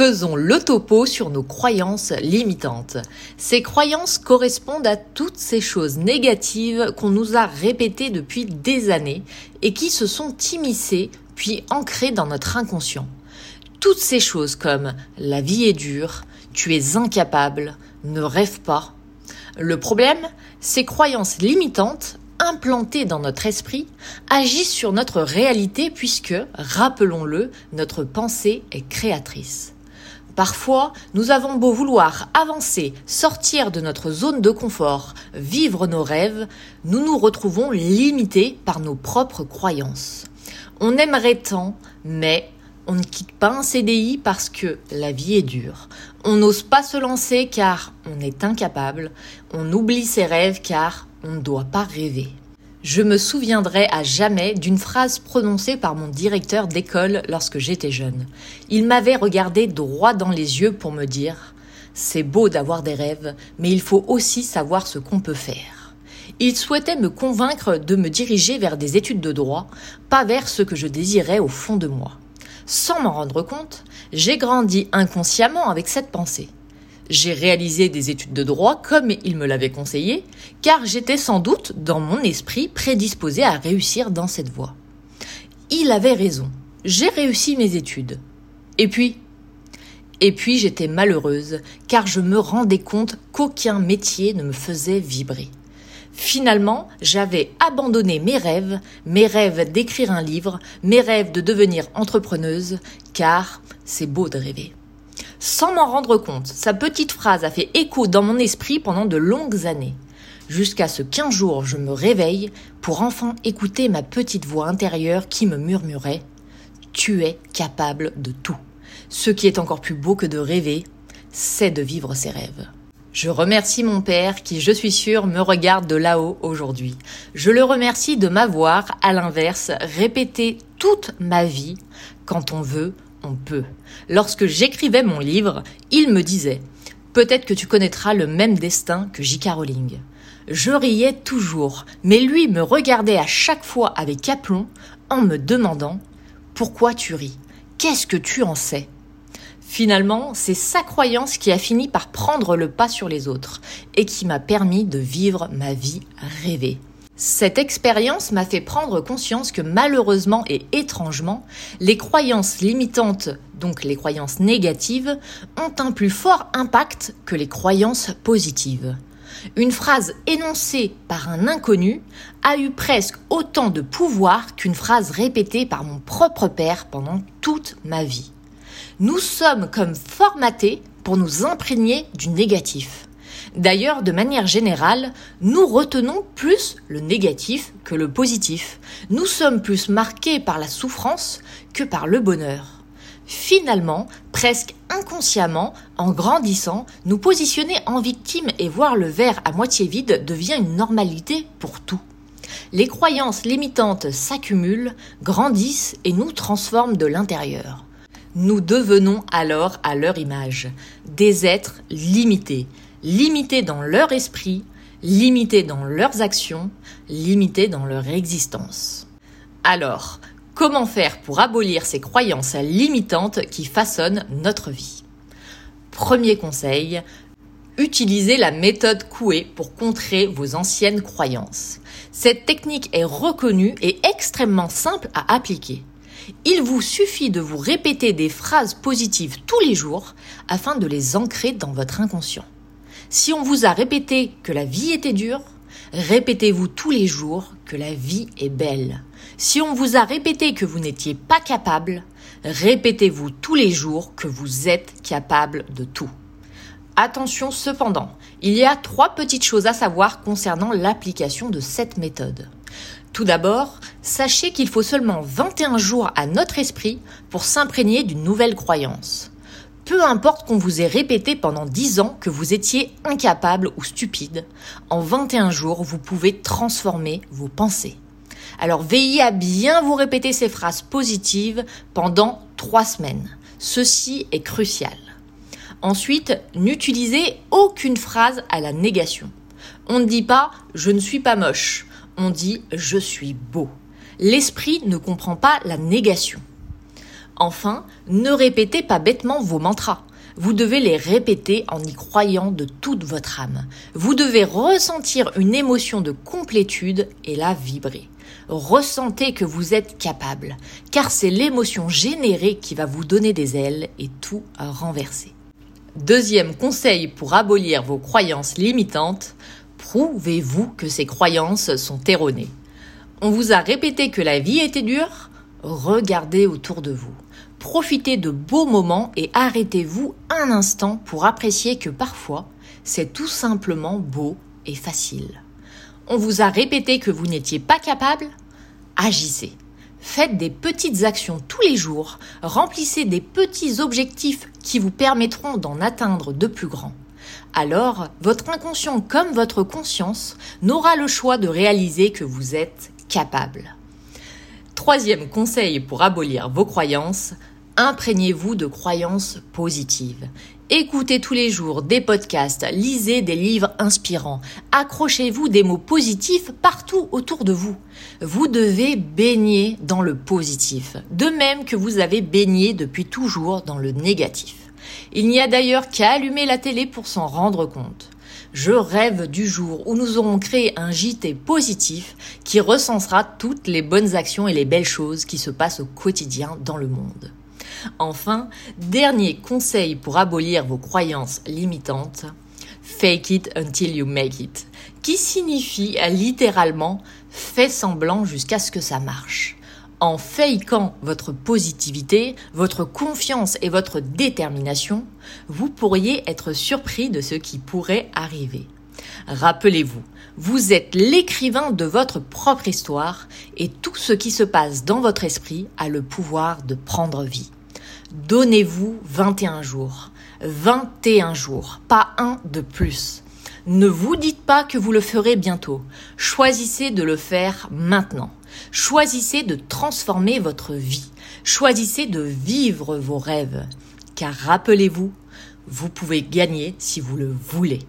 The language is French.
Faisons le topo sur nos croyances limitantes. Ces croyances correspondent à toutes ces choses négatives qu'on nous a répétées depuis des années et qui se sont immiscées puis ancrées dans notre inconscient. Toutes ces choses comme la vie est dure, tu es incapable, ne rêve pas. Le problème, ces croyances limitantes implantées dans notre esprit agissent sur notre réalité puisque, rappelons-le, notre pensée est créatrice. Parfois, nous avons beau vouloir avancer, sortir de notre zone de confort, vivre nos rêves, nous nous retrouvons limités par nos propres croyances. On aimerait tant, mais on ne quitte pas un CDI parce que la vie est dure. On n'ose pas se lancer car on est incapable. On oublie ses rêves car on ne doit pas rêver. Je me souviendrai à jamais d'une phrase prononcée par mon directeur d'école lorsque j'étais jeune. Il m'avait regardé droit dans les yeux pour me dire C'est beau d'avoir des rêves, mais il faut aussi savoir ce qu'on peut faire. Il souhaitait me convaincre de me diriger vers des études de droit, pas vers ce que je désirais au fond de moi. Sans m'en rendre compte, j'ai grandi inconsciemment avec cette pensée. J'ai réalisé des études de droit comme il me l'avait conseillé, car j'étais sans doute, dans mon esprit, prédisposé à réussir dans cette voie. Il avait raison. J'ai réussi mes études. Et puis Et puis j'étais malheureuse, car je me rendais compte qu'aucun métier ne me faisait vibrer. Finalement, j'avais abandonné mes rêves, mes rêves d'écrire un livre, mes rêves de devenir entrepreneuse, car c'est beau de rêver. Sans m'en rendre compte, sa petite phrase a fait écho dans mon esprit pendant de longues années. Jusqu'à ce qu'un jour je me réveille pour enfin écouter ma petite voix intérieure qui me murmurait ⁇ Tu es capable de tout ⁇ Ce qui est encore plus beau que de rêver, c'est de vivre ses rêves. Je remercie mon père qui, je suis sûre, me regarde de là-haut aujourd'hui. Je le remercie de m'avoir, à l'inverse, répété toute ma vie, quand on veut, on peut. Lorsque j'écrivais mon livre, il me disait Peut-être que tu connaîtras le même destin que J.K. Rowling. Je riais toujours, mais lui me regardait à chaque fois avec aplomb en me demandant Pourquoi tu ris? Qu'est-ce que tu en sais? Finalement, c'est sa croyance qui a fini par prendre le pas sur les autres et qui m'a permis de vivre ma vie rêvée. Cette expérience m'a fait prendre conscience que malheureusement et étrangement, les croyances limitantes, donc les croyances négatives, ont un plus fort impact que les croyances positives. Une phrase énoncée par un inconnu a eu presque autant de pouvoir qu'une phrase répétée par mon propre père pendant toute ma vie. Nous sommes comme formatés pour nous imprégner du négatif. D'ailleurs, de manière générale, nous retenons plus le négatif que le positif. Nous sommes plus marqués par la souffrance que par le bonheur. Finalement, presque inconsciemment, en grandissant, nous positionner en victime et voir le verre à moitié vide devient une normalité pour tout. Les croyances limitantes s'accumulent, grandissent et nous transforment de l'intérieur. Nous devenons alors à leur image, des êtres limités, limités dans leur esprit, limités dans leurs actions, limités dans leur existence. Alors, comment faire pour abolir ces croyances limitantes qui façonnent notre vie? Premier conseil, utilisez la méthode Coué pour contrer vos anciennes croyances. Cette technique est reconnue et extrêmement simple à appliquer. Il vous suffit de vous répéter des phrases positives tous les jours afin de les ancrer dans votre inconscient. Si on vous a répété que la vie était dure, répétez-vous tous les jours que la vie est belle. Si on vous a répété que vous n'étiez pas capable, répétez-vous tous les jours que vous êtes capable de tout. Attention cependant, il y a trois petites choses à savoir concernant l'application de cette méthode. Tout d'abord, sachez qu'il faut seulement 21 jours à notre esprit pour s'imprégner d'une nouvelle croyance. Peu importe qu'on vous ait répété pendant 10 ans que vous étiez incapable ou stupide, en 21 jours, vous pouvez transformer vos pensées. Alors veillez à bien vous répéter ces phrases positives pendant 3 semaines. Ceci est crucial. Ensuite, n'utilisez aucune phrase à la négation. On ne dit pas je ne suis pas moche, on dit je suis beau. L'esprit ne comprend pas la négation. Enfin, ne répétez pas bêtement vos mantras. Vous devez les répéter en y croyant de toute votre âme. Vous devez ressentir une émotion de complétude et la vibrer. Ressentez que vous êtes capable, car c'est l'émotion générée qui va vous donner des ailes et tout renverser. Deuxième conseil pour abolir vos croyances limitantes, prouvez-vous que ces croyances sont erronées. On vous a répété que la vie était dure? Regardez autour de vous. Profitez de beaux moments et arrêtez-vous un instant pour apprécier que parfois, c'est tout simplement beau et facile. On vous a répété que vous n'étiez pas capable? Agissez. Faites des petites actions tous les jours, remplissez des petits objectifs qui vous permettront d'en atteindre de plus grands. Alors, votre inconscient comme votre conscience n'aura le choix de réaliser que vous êtes capable. Troisième conseil pour abolir vos croyances, imprégnez-vous de croyances positives. Écoutez tous les jours des podcasts, lisez des livres inspirants, accrochez-vous des mots positifs partout autour de vous. Vous devez baigner dans le positif, de même que vous avez baigné depuis toujours dans le négatif. Il n'y a d'ailleurs qu'à allumer la télé pour s'en rendre compte. Je rêve du jour où nous aurons créé un JT positif qui recensera toutes les bonnes actions et les belles choses qui se passent au quotidien dans le monde. Enfin, dernier conseil pour abolir vos croyances limitantes, fake it until you make it, qui signifie littéralement fais semblant jusqu'à ce que ça marche. En fakeant votre positivité, votre confiance et votre détermination, vous pourriez être surpris de ce qui pourrait arriver. Rappelez-vous, vous êtes l'écrivain de votre propre histoire et tout ce qui se passe dans votre esprit a le pouvoir de prendre vie. Donnez-vous 21 jours. 21 jours, pas un de plus. Ne vous dites pas que vous le ferez bientôt. Choisissez de le faire maintenant. Choisissez de transformer votre vie. Choisissez de vivre vos rêves. Car rappelez-vous, vous pouvez gagner si vous le voulez.